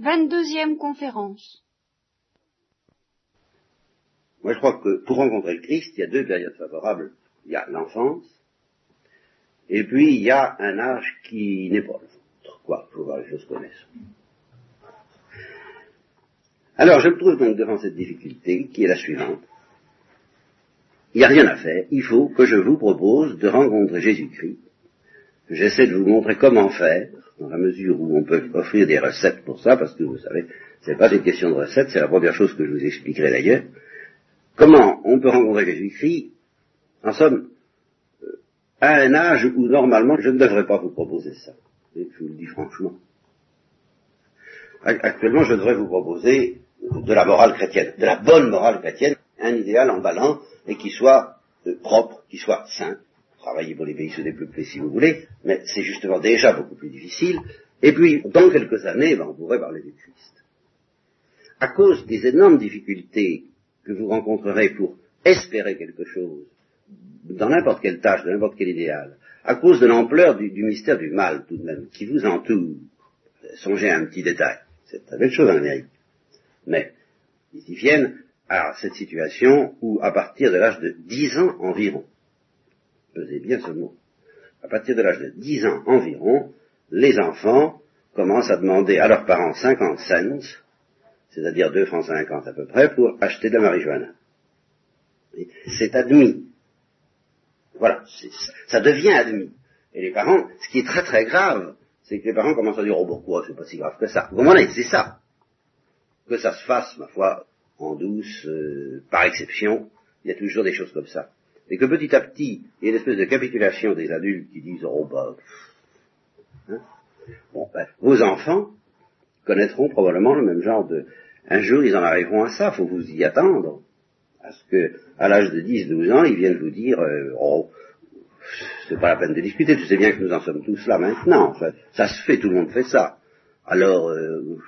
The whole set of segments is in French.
Vingt-deuxième conférence. Moi, je crois que pour rencontrer le Christ, il y a deux périodes favorables. Il y a l'enfance, et puis il y a un âge qui n'est pas le vôtre. Quoi, il faut voir les choses connaissent. Alors, je me trouve donc devant cette difficulté qui est la suivante. Il n'y a rien à faire. Il faut que je vous propose de rencontrer Jésus-Christ. J'essaie de vous montrer comment faire, dans la mesure où on peut offrir des recettes pour ça, parce que vous savez, ce n'est pas une question de recettes, c'est la première chose que je vous expliquerai d'ailleurs. Comment on peut rencontrer Jésus-Christ, en somme, euh, à un âge où normalement je ne devrais pas vous proposer ça. je vous le dis franchement. Actuellement, je devrais vous proposer de la morale chrétienne, de la bonne morale chrétienne, un idéal emballant et qui soit euh, propre, qui soit sain. Travaillez pour les pays sous-développés si vous voulez, mais c'est justement déjà beaucoup plus difficile. Et puis, dans quelques années, ben, on pourrait parler du Christ. À cause des énormes difficultés que vous rencontrerez pour espérer quelque chose, dans n'importe quelle tâche, dans n'importe quel idéal, à cause de l'ampleur du, mystère du mal tout de même, qui vous entoure, songez à un petit détail, c'est une belle chose en Amérique. Mais ils y viennent à cette situation où, à partir de l'âge de 10 ans environ, pesez bien ce mot, à partir de l'âge de 10 ans environ, les enfants commencent à demander à leurs parents 50 cents c'est-à-dire 2 francs 50 à peu près, pour acheter de la marijuana. C'est admis. Voilà, ça devient admis. Et les parents, ce qui est très très grave, c'est que les parents commencent à dire, oh pourquoi, c'est pas si grave que ça? Vous comprenez, c'est ça. Que ça se fasse, ma foi, en douce, euh, par exception, il y a toujours des choses comme ça. Et que petit à petit, il y a une espèce de capitulation des adultes qui disent, oh bah, hein. bon, ben, vos enfants, connaîtront probablement le même genre de... Un jour, ils en arriveront à ça, faut vous y attendre. Parce que, à l'âge de 10, 12 ans, ils viennent vous dire, euh, oh, c'est pas la peine de discuter, tu sais bien que nous en sommes tous là maintenant. ça se fait, tout le monde fait ça. Alors, euh,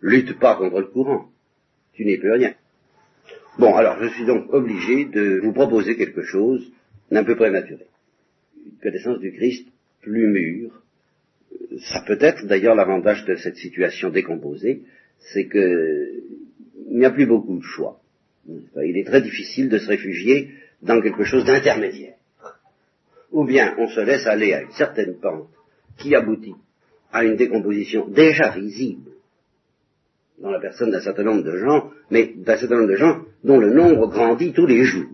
lutte pas contre le courant. Tu n'es plus rien. Bon, alors je suis donc obligé de vous proposer quelque chose d'un peu prématuré. Une connaissance du Christ plus mûre, ça peut être d'ailleurs l'avantage de cette situation décomposée, c'est qu'il n'y a plus beaucoup de choix. Il est très difficile de se réfugier dans quelque chose d'intermédiaire. Ou bien on se laisse aller à une certaine pente qui aboutit à une décomposition déjà visible dans la personne d'un certain nombre de gens, mais d'un certain nombre de gens dont le nombre grandit tous les jours,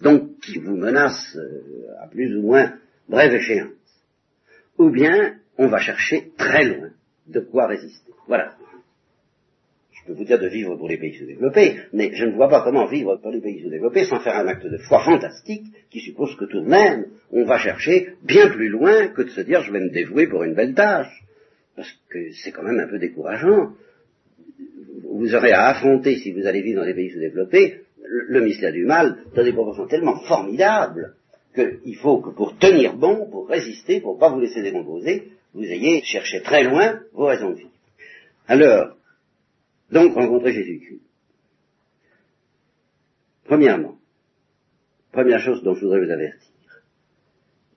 donc qui vous menace euh, à plus ou moins brève échéance. Ou bien on va chercher très loin de quoi résister. Voilà. Je peux vous dire de vivre pour les pays sous-développés, mais je ne vois pas comment vivre pour les pays sous-développés sans faire un acte de foi fantastique qui suppose que tout de même, on va chercher bien plus loin que de se dire je vais me dévouer pour une belle tâche. Parce que c'est quand même un peu décourageant. Vous aurez à affronter, si vous allez vivre dans les pays sous-développés, le mystère du mal dans des proportions tellement formidables qu'il faut que pour tenir bon, pour résister, pour ne pas vous laisser décomposer, vous ayez cherché très loin vos raisons de vivre. Alors, donc rencontrer Jésus-Christ. Premièrement, première chose dont je voudrais vous avertir,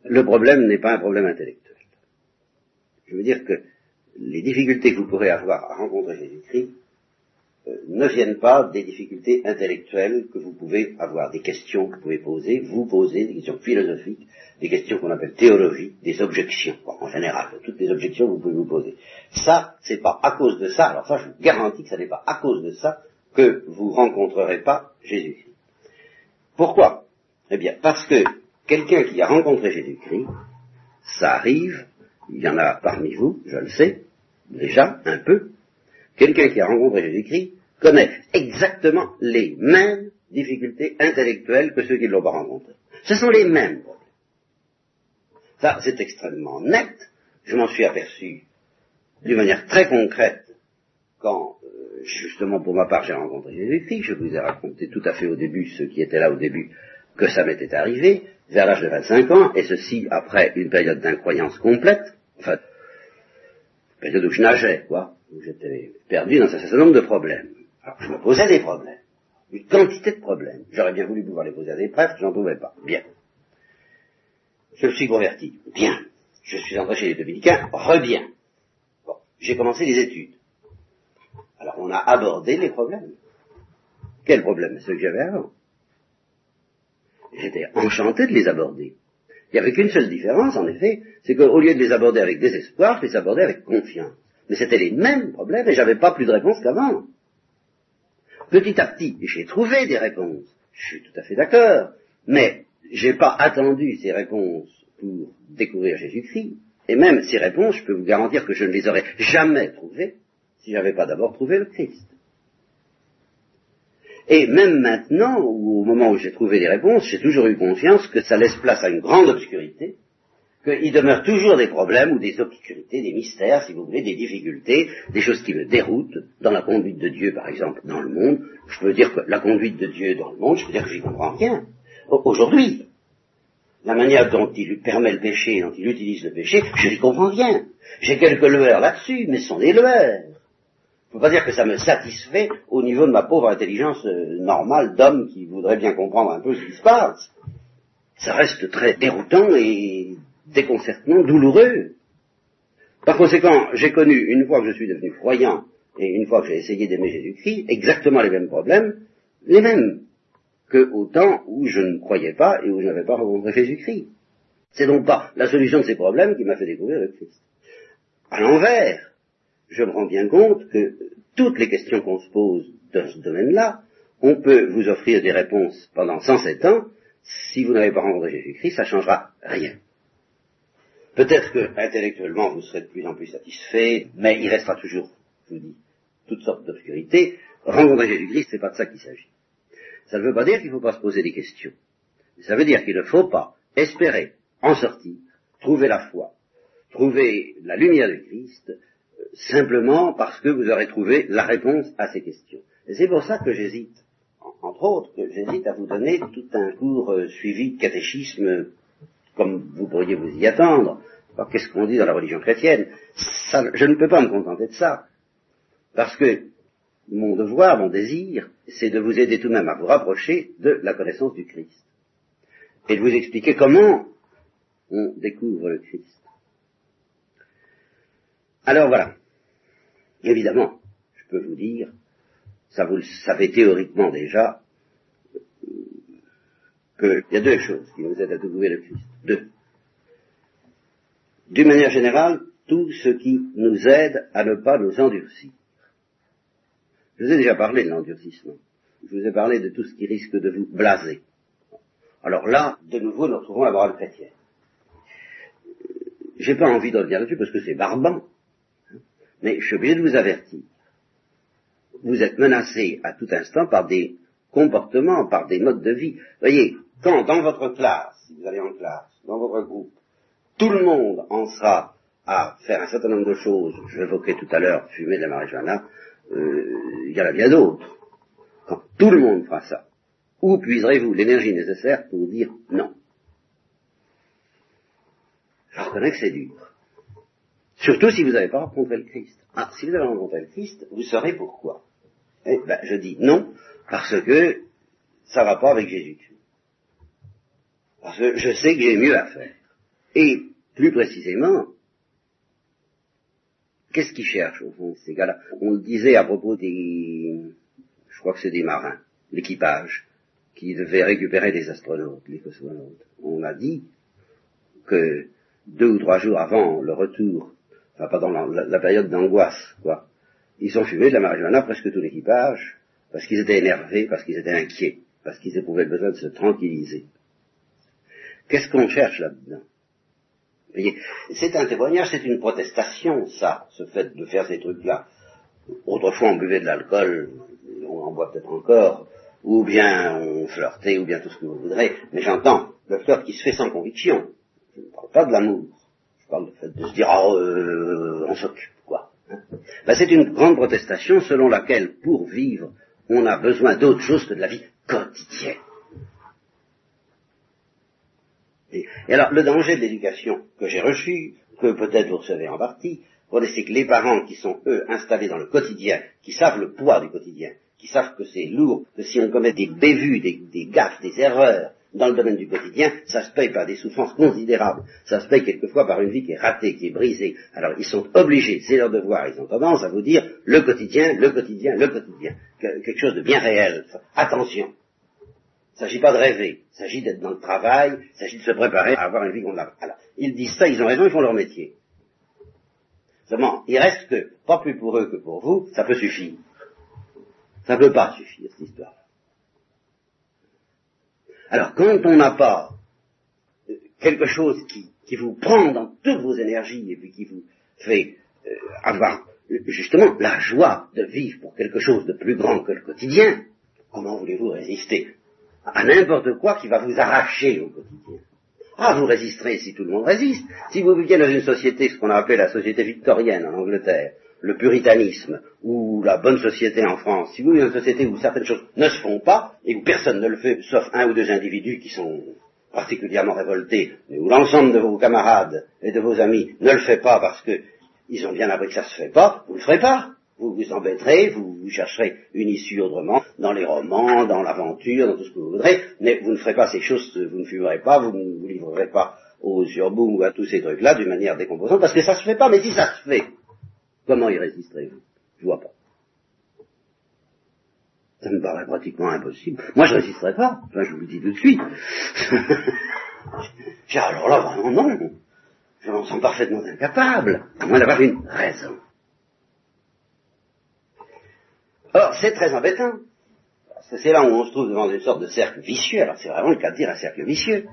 le problème n'est pas un problème intellectuel. Je veux dire que les difficultés que vous pourrez avoir à rencontrer Jésus-Christ ne viennent pas des difficultés intellectuelles que vous pouvez avoir, des questions que vous pouvez poser, vous poser, des questions philosophiques, des questions qu'on appelle théologie, des objections, en général, toutes les objections que vous pouvez vous poser. Ça, c'est pas à cause de ça, alors ça, je vous garantis que ce n'est pas à cause de ça que vous rencontrerez pas Jésus-Christ. Pourquoi? Eh bien, parce que quelqu'un qui a rencontré Jésus-Christ, ça arrive, il y en a parmi vous, je le sais, déjà, un peu, quelqu'un qui a rencontré Jésus-Christ connaît exactement les mêmes difficultés intellectuelles que ceux qui l'ont pas rencontré. Ce sont les mêmes problèmes. Ça, c'est extrêmement net. Je m'en suis aperçu d'une manière très concrète quand, euh, justement, pour ma part, j'ai rencontré Jésus-Christ. Je vous ai raconté tout à fait au début, ceux qui étaient là au début, que ça m'était arrivé, vers l'âge de 25 ans, et ceci après une période d'incroyance complète, enfin, période où je nageais, quoi où j'étais perdu dans un certain nombre de problèmes. Alors je me posais des problèmes, une quantité de problèmes. J'aurais bien voulu pouvoir les poser à des prêtres, j'en pouvais pas. Bien. Je me suis converti. Bien. Je suis entré chez les dominicains. Reviens. Bon. J'ai commencé les études. Alors on a abordé les problèmes. Quels problèmes? Ceux que j'avais avant. J'étais enchanté de les aborder. Il n'y avait qu'une seule différence, en effet, c'est qu'au lieu de les aborder avec désespoir, je les abordais avec confiance. Mais c'était les mêmes problèmes et j'avais pas plus de réponses qu'avant. Petit à petit, j'ai trouvé des réponses. Je suis tout à fait d'accord. Mais j'ai pas attendu ces réponses pour découvrir Jésus-Christ. Et même ces réponses, je peux vous garantir que je ne les aurais jamais trouvées si j'avais pas d'abord trouvé le Christ. Et même maintenant, ou au moment où j'ai trouvé les réponses, j'ai toujours eu conscience que ça laisse place à une grande obscurité, qu'il demeure toujours des problèmes ou des obscurités, des mystères, si vous voulez, des difficultés, des choses qui me déroutent, dans la conduite de Dieu, par exemple, dans le monde. Je peux dire que la conduite de Dieu dans le monde, je peux dire que j'y comprends rien. Aujourd'hui, la manière dont il permet le péché, dont il utilise le péché, je n'y comprends rien. J'ai quelques lueurs là-dessus, mais ce sont des lueurs. Je ne peux pas dire que ça me satisfait au niveau de ma pauvre intelligence euh, normale d'homme qui voudrait bien comprendre un peu ce qui se passe. Ça reste très déroutant et déconcertant, douloureux. Par conséquent, j'ai connu, une fois que je suis devenu croyant, et une fois que j'ai essayé d'aimer Jésus-Christ, exactement les mêmes problèmes, les mêmes que au temps où je ne croyais pas et où je n'avais pas rencontré Jésus-Christ. C'est donc pas la solution de ces problèmes qui m'a fait découvrir le Christ. À l'envers, je me rends bien compte que toutes les questions qu'on se pose dans ce domaine-là, on peut vous offrir des réponses pendant 107 ans, si vous n'avez pas rencontré Jésus-Christ, ça changera rien. Peut-être que intellectuellement vous serez de plus en plus satisfait, mais il restera toujours, je vous dis, toutes sortes d'obscurités. Rencontrer Jésus-Christ, c'est pas de ça qu'il s'agit. Ça ne veut pas dire qu'il ne faut pas se poser des questions. Ça veut dire qu'il ne faut pas espérer en sortir, trouver la foi, trouver la lumière de Christ, euh, simplement parce que vous aurez trouvé la réponse à ces questions. Et c'est pour ça que j'hésite, entre autres, que j'hésite à vous donner tout un cours euh, suivi de catéchisme comme vous pourriez vous y attendre. Qu'est-ce qu'on dit dans la religion chrétienne? Je ne peux pas me contenter de ça. Parce que mon devoir, mon désir, c'est de vous aider tout de même à vous rapprocher de la connaissance du Christ. Et de vous expliquer comment on découvre le Christ. Alors voilà. Évidemment, je peux vous dire, ça vous le savez théoriquement déjà, qu'il y a deux choses qui nous aident à découvrir le Christ. Deux. D'une manière générale, tout ce qui nous aide à ne pas nous endurcir. Je vous ai déjà parlé de l'endurcissement. Je vous ai parlé de tout ce qui risque de vous blaser. Alors là, de nouveau, nous retrouvons la morale chrétienne. J'ai pas envie de revenir là-dessus parce que c'est barbant. Mais je suis obligé de vous avertir. Vous êtes menacé à tout instant par des comportements, par des modes de vie. Voyez, quand dans votre classe, si vous allez en classe, dans votre groupe, tout le monde en sera à faire un certain nombre de choses, je l'évoquais tout à l'heure, fumer de la marijuana, euh, il y en a bien d'autres. Quand tout le monde fera ça, où puiserez-vous l'énergie nécessaire pour dire non? Je reconnais que c'est dur. Surtout si vous n'avez pas rencontré le Christ. Ah, si vous avez rencontré le Christ, vous saurez pourquoi. Eh ben, je dis non, parce que ça va pas avec Jésus-Christ. Parce que je sais que j'ai mieux à faire. Et plus précisément, qu'est-ce qu'ils cherchent au fond ces gars-là? On le disait à propos des, je crois que c'est des marins, l'équipage, qui devait récupérer des astronautes, les cosmonautes. On a dit que deux ou trois jours avant le retour, enfin pas la, période d'angoisse, quoi, ils ont fumé de la marijuana presque tout l'équipage, parce qu'ils étaient énervés, parce qu'ils étaient inquiets, parce qu'ils éprouvaient le besoin de se tranquilliser. Qu'est-ce qu'on cherche là-dedans? C'est un témoignage, c'est une protestation, ça, ce fait de faire ces trucs-là. Autrefois, on buvait de l'alcool, on en boit peut-être encore, ou bien on flirtait, ou bien tout ce que vous voudrez, mais j'entends le flirt qui se fait sans conviction. Je ne parle pas de l'amour. Je parle du fait de se dire, oh, euh, on s'occupe, quoi. Hein. ben, c'est une grande protestation selon laquelle, pour vivre, on a besoin d'autre chose que de la vie quotidienne. Et, alors, le danger de l'éducation que j'ai reçue, que peut-être vous recevez en partie, c'est que les parents qui sont, eux, installés dans le quotidien, qui savent le poids du quotidien, qui savent que c'est lourd, que si on commet des bévues, des, gaffes, des erreurs, dans le domaine du quotidien, ça se paye par des souffrances considérables. Ça se paye quelquefois par une vie qui est ratée, qui est brisée. Alors ils sont obligés, c'est leur devoir, ils ont tendance à vous dire le quotidien, le quotidien, le quotidien. quelque chose de bien réel. Attention. Il ne s'agit pas de rêver, il s'agit d'être dans le travail, il s'agit de se préparer à avoir une vie qu'on a. Ils disent ça, ils ont raison, ils font leur métier. Seulement, il reste que, pas plus pour eux que pour vous, ça peut suffire. Ça ne peut pas suffire, cette histoire. Alors, quand on n'a pas quelque chose qui, vous prend dans toutes vos énergies et puis qui vous fait euh, avoir justement la joie de vivre pour quelque chose de plus grand que le quotidien, comment voulez-vous résister? À n'importe quoi qui va vous arracher au quotidien Ah, vous résisterez si tout le monde résiste. Si vous viviez dans une société, ce qu'on a appelé la société victorienne en Angleterre, le puritanisme ou la bonne société en France, si vous vivez dans une société où certaines choses ne se font pas et où personne ne le fait, sauf un ou deux individus qui sont particulièrement révoltés, mais où l'ensemble de vos camarades et de vos amis ne le fait pas parce qu'ils ont bien appris que ça se fait pas, vous ne le ferez pas. Vous vous embêterez, vous, chercherez une issue autrement, dans les romans, dans l'aventure, dans tout ce que vous voudrez, mais vous ne ferez pas ces choses, vous ne fumerez pas, vous ne vous livrerez pas aux surboom ou à tous ces trucs-là d'une manière décomposante, parce que ça se fait pas, mais si ça se fait, Comment y résisterez-vous? Je vois pas. Ça me paraît pratiquement impossible. Moi, je résisterai pas. Enfin, je vous le dis tout de suite. alors là, vraiment, non. Je m'en sens parfaitement incapable, à moins d'avoir une raison. Or, c'est très embêtant. Parce que c'est là où on se trouve devant une sorte de cercle vicieux. Alors, c'est vraiment le cas de dire un cercle vicieux.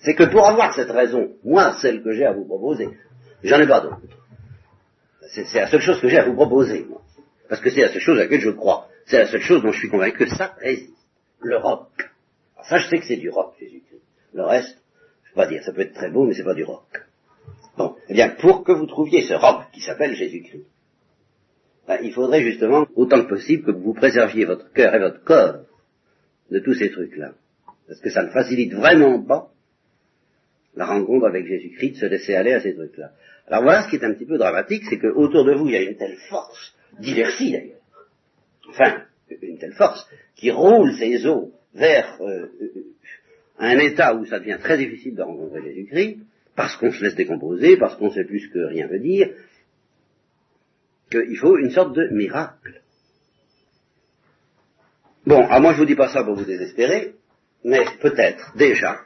C'est que pour avoir cette raison, moi, celle que j'ai à vous proposer, j'en ai pas d'autre. C'est la seule chose que j'ai à vous proposer, moi. Parce que c'est la seule chose à laquelle je crois. C'est la seule chose dont je suis convaincu que ça résiste. Le rock. Alors ça, je sais que c'est du rock, Jésus-Christ. Le reste, je ne peux pas dire, ça peut être très beau, mais c'est pas du rock. Bon, eh bien, pour que vous trouviez ce rock qui s'appelle Jésus-Christ, ben, il faudrait justement, autant que possible, que vous préserviez votre cœur et votre corps de tous ces trucs-là. Parce que ça ne facilite vraiment pas la rencontre avec Jésus-Christ, de se laisser aller à ces trucs-là. Alors voilà ce qui est un petit peu dramatique, c'est qu'autour de vous, il y a une telle force, d'inertie d'ailleurs, enfin, une telle force, qui roule ses eaux vers euh, un état où ça devient très difficile de rencontrer Jésus-Christ, parce qu'on se laisse décomposer, parce qu'on sait plus ce que rien veut dire, qu'il faut une sorte de miracle. Bon, à moi je vous dis pas ça pour vous désespérer, mais peut-être déjà,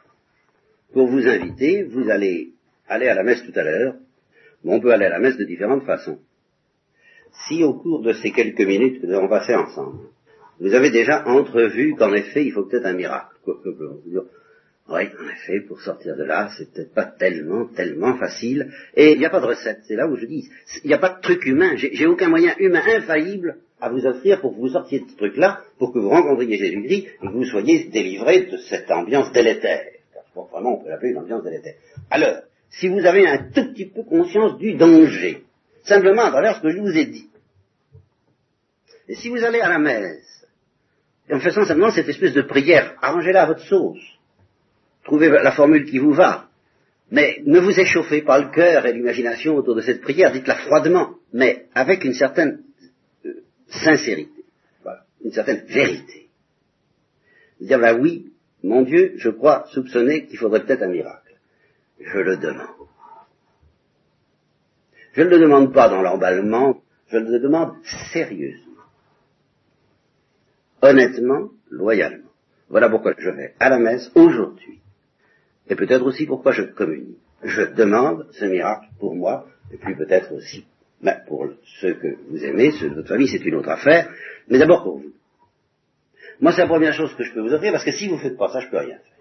pour vous inviter, vous allez aller à la messe tout à l'heure, on peut aller à la messe de différentes façons. Si au cours de ces quelques minutes que nous allons passer ensemble, vous avez déjà entrevu qu'en effet, il faut peut-être un miracle. Oui, en effet, pour sortir de là, c'est peut-être pas tellement, tellement facile. Et il n'y a pas de recette. C'est là où je dis, il n'y a pas de truc humain. J'ai aucun moyen humain infaillible à vous offrir pour que vous sortiez de ce truc-là, pour que vous rencontriez Jésus-Christ et que vous soyez délivré de cette ambiance délétère. Car vraiment, on peut l'appeler une ambiance délétère. Alors, si vous avez un tout petit peu conscience du danger, simplement à travers ce que je vous ai dit. Et si vous allez à la messe, en faisant simplement cette espèce de prière, arrangez-la à votre sauce, trouvez la formule qui vous va, mais ne vous échauffez pas le cœur et l'imagination autour de cette prière, dites-la froidement, mais avec une certaine euh, sincérité, voilà, une certaine vérité. Dire, ben oui, mon Dieu, je crois soupçonner qu'il faudrait peut-être un miracle je le demande. Je ne le demande pas dans l'emballement, je le demande sérieusement, honnêtement, loyalement. Voilà pourquoi je vais à la messe aujourd'hui. Et peut-être aussi pourquoi je communie. Je demande ce miracle pour moi, et puis peut-être aussi ben, pour ceux que vous aimez, ceux de votre famille, c'est une autre affaire, mais d'abord pour vous. Moi, c'est la première chose que je peux vous offrir, parce que si vous ne faites pas ça, je ne peux rien faire.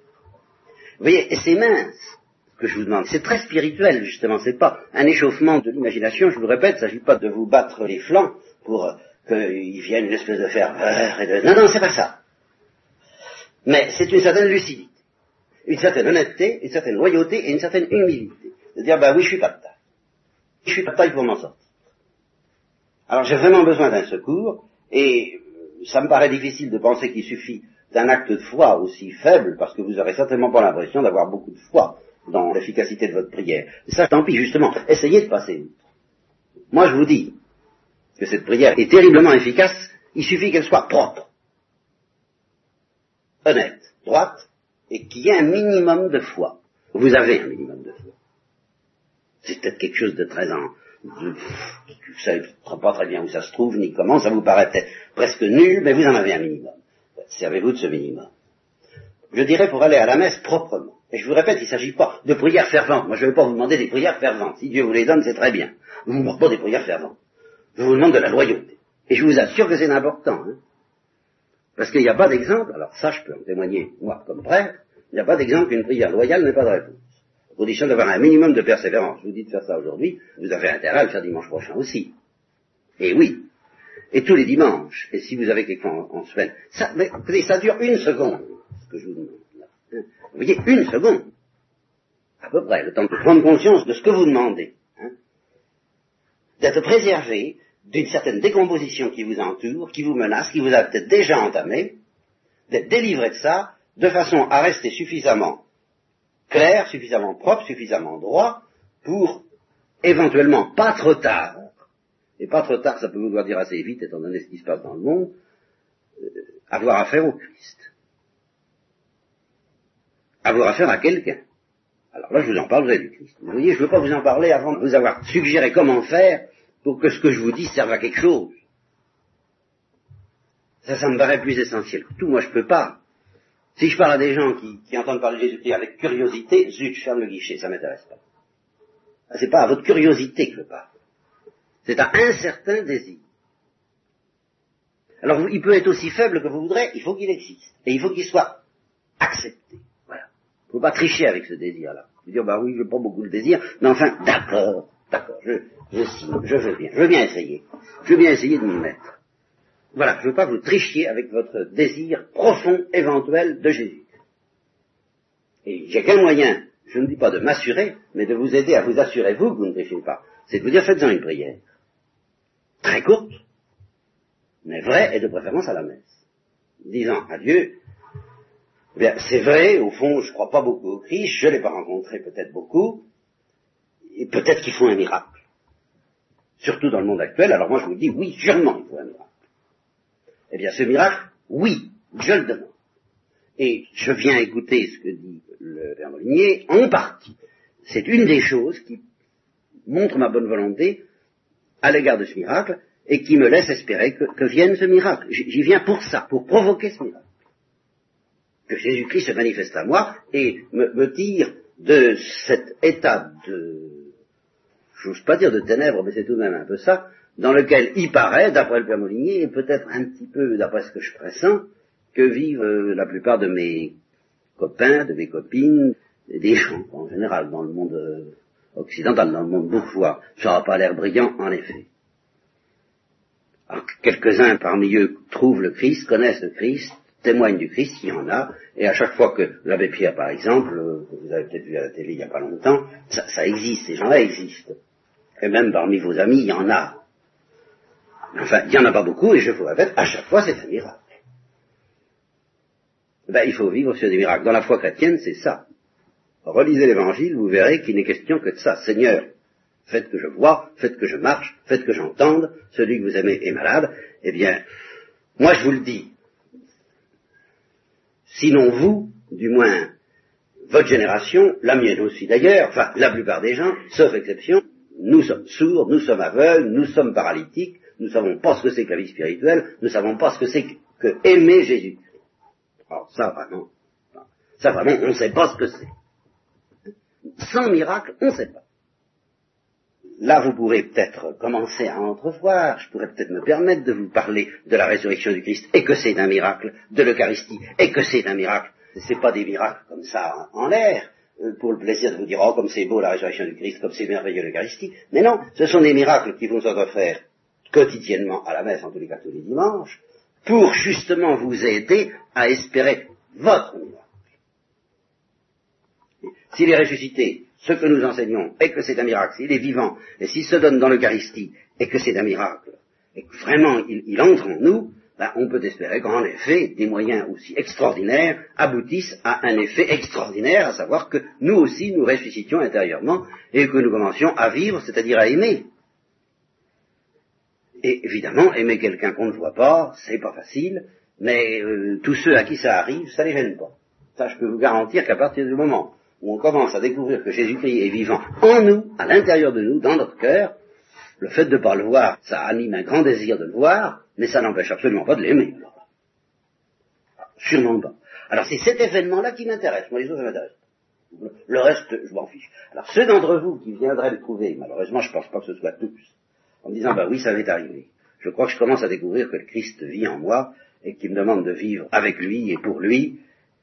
Vous voyez, et c'est mince que je vous demande. C'est très spirituel, justement. C'est pas un échauffement de l'imagination. Je vous le répète, il ne s'agit pas de vous battre les flancs pour euh, qu'il vienne une espèce de ferveur et de... Non, non, c'est pas ça. Mais c'est une certaine lucidité, une certaine honnêteté, une certaine loyauté et une certaine humilité. De dire, bah oui, je suis pas de taille. Je suis pas de taille pour m'en sortir. Alors j'ai vraiment besoin d'un secours, et ça me paraît difficile de penser qu'il suffit d'un acte de foi aussi faible, parce que vous n'aurez certainement pas l'impression d'avoir beaucoup de foi dans l'efficacité de votre prière. ça, tant pis, justement, essayez de passer Moi, je vous dis que cette prière est terriblement efficace, il suffit qu'elle soit propre, honnête, droite et qu'il y ait un minimum de foi. Vous avez un minimum de foi. C'est peut-être quelque chose de très en... Vous ne savez pas très bien où ça se trouve, ni comment, ça vous paraît presque nul, mais vous en avez un minimum. Servez-vous de ce minimum. Je dirais pour aller à la messe proprement. Et je vous répète, il ne s'agit pas de prières ferventes. Moi, je ne vais pas vous demander des prières ferventes. Si Dieu vous les donne, c'est très bien. Je ne vous demande pas des prières ferventes. Je vous demande de la loyauté. Et je vous assure que c'est important. Hein. Parce qu'il n'y a pas d'exemple, alors ça je peux en témoigner, moi comme prêtre, il n'y a pas d'exemple qu'une prière loyale n'est pas de réponse. À condition d'avoir un minimum de persévérance. Vous de faire ça aujourd'hui, vous avez intérêt à le faire dimanche prochain aussi. Et oui. Et tous les dimanches. Et si vous avez quelqu'un en, semaine. Ça, mais, ça dure une seconde, ce que je vous demande. Hein? Vous voyez, une seconde. À peu près, le temps de prendre conscience de ce que vous demandez. Hein? D'être préservé d'une certaine décomposition qui vous entoure, qui vous menace, qui vous a peut-être déjà entamé, d'être délivré de ça, de façon à rester suffisamment clair, suffisamment propre, suffisamment droit, pour éventuellement, pas trop tard, et pas trop tard, ça peut vouloir dire assez vite, étant donné ce qui se passe dans le monde, euh, avoir affaire au Christ. Avoir affaire à quelqu'un. Alors là, je vous en parlerai du Christ. Vous voyez, je ne veux pas vous en parler avant de vous avoir suggéré comment faire pour que ce que je vous dis serve à quelque chose. Ça, ça me paraît plus essentiel que tout. Moi, je peux pas. Si je parle à des gens qui, entendent parler de Jésus-Christ avec curiosité, zut, je ferme le guichet, ça m'intéresse pas. Ah, c'est pas à votre curiosité que je parle. C'est à un certain désir. Alors, il peut être aussi faible que vous voudrez, il faut qu'il existe. Et il faut qu'il soit accepté. Voilà. Il ne faut pas tricher avec ce désir-là. Vous dire, bah oui, je pas beaucoup de désir, mais enfin, d'accord, d'accord, je, je je veux bien, je veux bien essayer. Je veux bien essayer de m'y mettre. Voilà, je ne veux pas vous trichier avec votre désir profond, éventuel de Jésus. Et j'ai qu'un moyen, je ne dis pas de m'assurer, mais de vous aider à vous assurer, vous, que vous ne trichez pas. C'est de vous dire, faites-en une prière. Très courte, mais vraie, et de préférence à la messe. Disant à Dieu, eh bien, c'est vrai, au fond, je ne crois pas beaucoup au Christ, je ne l'ai pas rencontré peut-être beaucoup, et peut-être qu'il faut un miracle surtout dans le monde actuel, alors moi je vous dis, oui, sûrement il faut un miracle. Eh bien, ce miracle, oui, je le demande. Et je viens écouter ce que dit le Père Molinier, en partie. C'est une des choses qui montre ma bonne volonté à l'égard de ce miracle, et qui me laisse espérer que, vienne ce miracle. J'y viens pour ça, pour provoquer ce miracle. Que Jésus-Christ se manifeste à moi et me, me tire de cet état de j'ose pas dire de ténèbres, mais c'est tout de même un peu ça, dans lequel il paraît, d'après le Père Molinier, et peut-être un petit peu d'après ce que je pressens, que vivent euh, la plupart de mes copains, de mes copines, des gens en général dans le monde euh, occidental, dans le monde bourgeois. Ça n'a pas l'air brillant, en effet. Alors quelques-uns parmi eux trouvent le Christ, connaissent le Christ, témoignent du Christ, il y en a, et à chaque fois que l'abbé Pierre, par exemple, euh, que vous avez peut-être vu à la télé il n'y a pas longtemps, ça, ça existe, ces gens-là existent et même parmi vos amis, il y en a. Enfin, il n'y en a pas beaucoup, et je vous répète, à chaque fois, c'est un miracle. Ben, il faut vivre sur des miracles. Dans la foi chrétienne, c'est ça. Relisez l'évangile, vous verrez qu'il n'est question que de ça. Seigneur, faites que je vois, faites que je marche, faites que j'entende, celui que vous aimez est malade. Eh bien, moi je vous le dis. Sinon vous, du moins votre génération, la mienne aussi d'ailleurs, enfin la plupart des gens, sauf exception, nous sommes sourds, nous sommes aveugles, nous sommes paralytiques, nous ne savons pas ce que c'est que la vie spirituelle, nous ne savons pas ce que c'est que aimer Jésus. Alors ça vraiment, ça vraiment, on ne sait pas ce que c'est. Sans miracle, on ne sait pas. Là, vous pourrez peut-être commencer à entrevoir, je pourrais peut-être me permettre de vous parler de la résurrection du Christ, et que c'est un miracle, de l'Eucharistie, et que c'est un miracle. Ce pas des miracles comme ça en l'air, euh, pour le plaisir de vous dire, oh, comme c'est beau la résurrection du Christ, comme c'est merveilleux l'Eucharistie. Mais non, ce sont des miracles qui vont se refaire quotidiennement à la messe, en tous les cas tous les dimanches, pour justement vous aider à espérer votre miracle. S'il est ressuscité, ce que nous enseignons est que c'est un miracle, s'il est vivant, et s'il se donne dans l'Eucharistie, et que c'est un miracle, et que vraiment il entre en nous, ben, on peut espérer qu'en effet, des moyens aussi extraordinaires aboutissent à un effet extraordinaire, à savoir que nous aussi nous ressuscitions intérieurement et que nous commencions à vivre, c'est-à-dire à aimer. Et évidemment, aimer quelqu'un qu'on ne voit pas, c'est pas facile, mais euh, tous ceux à qui ça arrive, ça les gêne pas. Ça, je peux vous garantir qu'à partir du moment où on commence à découvrir que Jésus-Christ est vivant en nous, à l'intérieur de nous, dans notre cœur, le fait de ne pas le voir, ça anime un grand désir de le voir, mais ça n'empêche absolument pas de l'aimer. Sûrement pas. Alors c'est cet événement-là qui m'intéresse. Moi, les autres, ça m'intéresse. Le reste, je m'en fiche. Alors ceux d'entre vous qui viendraient le trouver, malheureusement, je ne pense pas que ce soit tous, en me disant, bah oui, ça m'est arrivé. Je crois que je commence à découvrir que le Christ vit en moi et qu'il me demande de vivre avec lui et pour lui.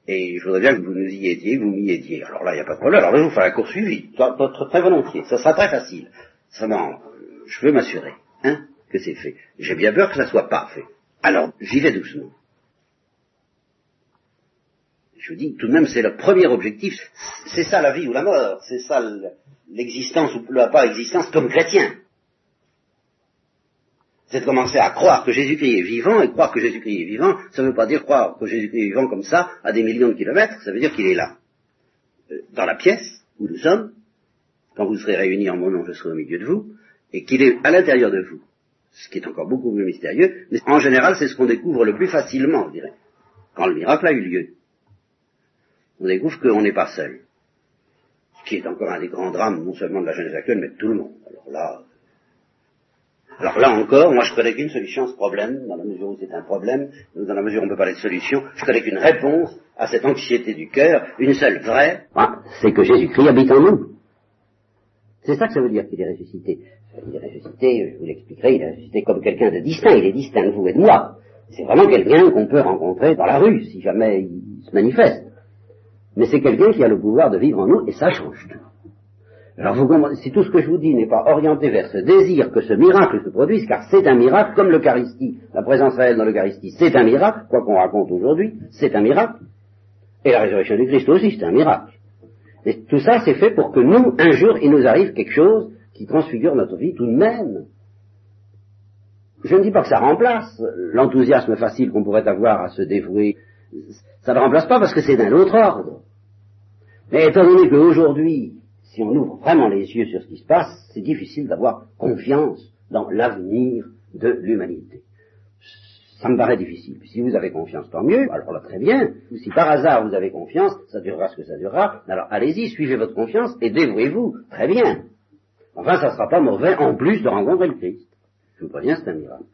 Et je voudrais bien que vous nous y aidiez, vous m'y aidiez. Alors là, il n'y a pas de problème. Alors là, je vous ferai un cours suivi. Très volontiers. Ça sera très facile. Seulement, je veux m'assurer, hein, que c'est fait. J'ai bien peur que ça soit pas fait. Alors, j'y vais doucement. Je vous dis, tout de même, c'est le premier objectif. C'est ça la vie ou la mort. C'est ça l'existence ou la pas existence comme chrétien c'est de commencer à croire que Jésus-Christ est vivant, et croire que Jésus-Christ est vivant, ça ne veut pas dire croire que Jésus-Christ est vivant comme ça, à des millions de kilomètres, ça veut dire qu'il est là, euh, dans la pièce où nous sommes, quand vous serez réunis en mon nom, je serai au milieu de vous, et qu'il est à l'intérieur de vous, ce qui est encore beaucoup plus mystérieux, mais en général c'est ce qu'on découvre le plus facilement, je dirais, quand le miracle a eu lieu. On découvre qu'on n'est pas seul, ce qui est encore un des grands drames, non seulement de la jeunesse actuelle, mais de tout le monde. Alors là, alors là encore, moi je connais qu'une solution à ce problème, dans la mesure où c'est un problème, dans la mesure où on peut parler de solution, je connais qu'une réponse à cette anxiété du cœur, une seule vraie, ah, c'est que Jésus-Christ habite en nous. C'est ça que ça veut dire qu'il est ressuscité. Il est ressuscité, je vous l'expliquerai, il est ressuscité comme quelqu'un de distinct, il est distinct de vous et de moi. C'est vraiment quelqu'un qu'on peut rencontrer dans la rue, si jamais il se manifeste. Mais c'est quelqu'un qui a le pouvoir de vivre en nous, et ça change tout. Alors vous comprenez, si tout ce que je vous dis n'est pas orienté vers ce désir que ce miracle se produise, car c'est un miracle, comme l'Eucharistie, la présence réelle dans l'Eucharistie, c'est un miracle, quoi qu'on raconte aujourd'hui, c'est un miracle, et la résurrection du Christ aussi, c'est un miracle. Et tout ça, c'est fait pour que nous, un jour, il nous arrive quelque chose qui transfigure notre vie tout de même. Je ne dis pas que ça remplace l'enthousiasme facile qu'on pourrait avoir à se dévouer. Ça ne remplace pas parce que c'est d'un autre ordre. Mais étant donné qu'aujourd'hui, si on ouvre vraiment les yeux sur ce qui se passe, c'est difficile d'avoir confiance dans l'avenir de l'humanité. Ça me paraît difficile. Si vous avez confiance, tant mieux, alors là très bien. Si par hasard vous avez confiance, ça durera ce que ça durera, alors allez-y, suivez votre confiance et dévouez-vous, très bien. Enfin, ça ne sera pas mauvais en plus de rencontrer le Christ. Je vous préviens, c'est un miracle.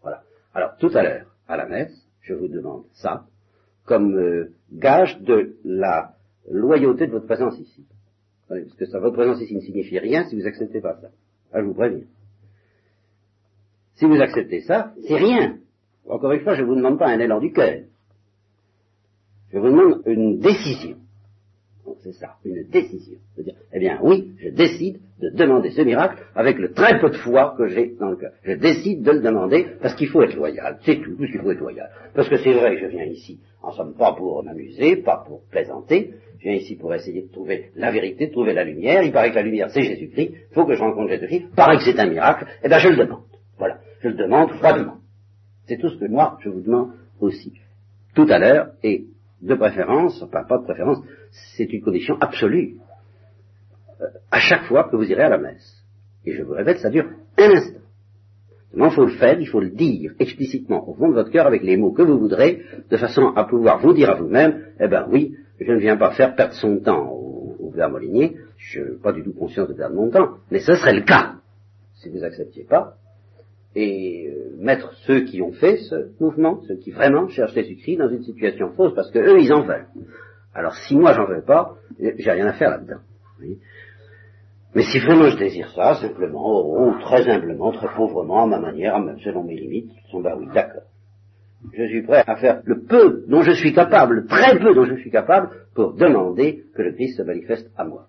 Voilà. Alors, tout à l'heure, à la messe, je vous demande ça, comme euh, gage de la loyauté de votre présence ici. Parce que ça, votre présence ici ne signifie rien si vous acceptez pas ça. Ah, je vous préviens. Si vous acceptez ça, c'est rien. Encore une fois, je ne vous demande pas un élan du cœur. Je vous demande une décision. C'est ça, une décision. De dire, eh bien oui, je décide de demander ce miracle avec le très peu de foi que j'ai dans le cœur. Je décide de le demander parce qu'il faut être loyal, c'est tout, parce qu'il faut être loyal. Parce que c'est vrai que je viens ici, en somme pas pour m'amuser, pas pour plaisanter, je viens ici pour essayer de trouver la vérité, de trouver la lumière. Il paraît que la lumière, c'est Jésus-Christ. Il faut que je rencontre Jésus-Christ. Il paraît que c'est un miracle. Eh bien, je le demande. Voilà. Je le demande froidement. C'est tout ce que moi, je vous demande aussi. Tout à l'heure, et de préférence, enfin pas de préférence, c'est une condition absolue. Euh, à chaque fois que vous irez à la messe. Et je vous répète, ça dure un instant. il faut le faire, il faut le dire explicitement au fond de votre cœur avec les mots que vous voudrez, de façon à pouvoir vous dire à vous-même, eh ben oui, je ne viens pas faire perdre son temps au, au verre Molinier, je n'ai pas du tout conscience de perdre mon temps, mais ce serait le cas, si vous n'acceptiez pas, et euh, mettre ceux qui ont fait ce mouvement, ceux qui vraiment cherchent Jésus-Christ dans une situation fausse, parce que eux, ils en veulent. Alors si moi j'en veux pas, j'ai rien à faire là-dedans. Mais si vraiment je désire ça, simplement, oh, très humblement, très pauvrement, à ma manière, selon mes limites, sont bah oui, d'accord. Je suis prêt à faire le peu dont je suis capable, très peu dont je suis capable, pour demander que le Christ se manifeste à moi.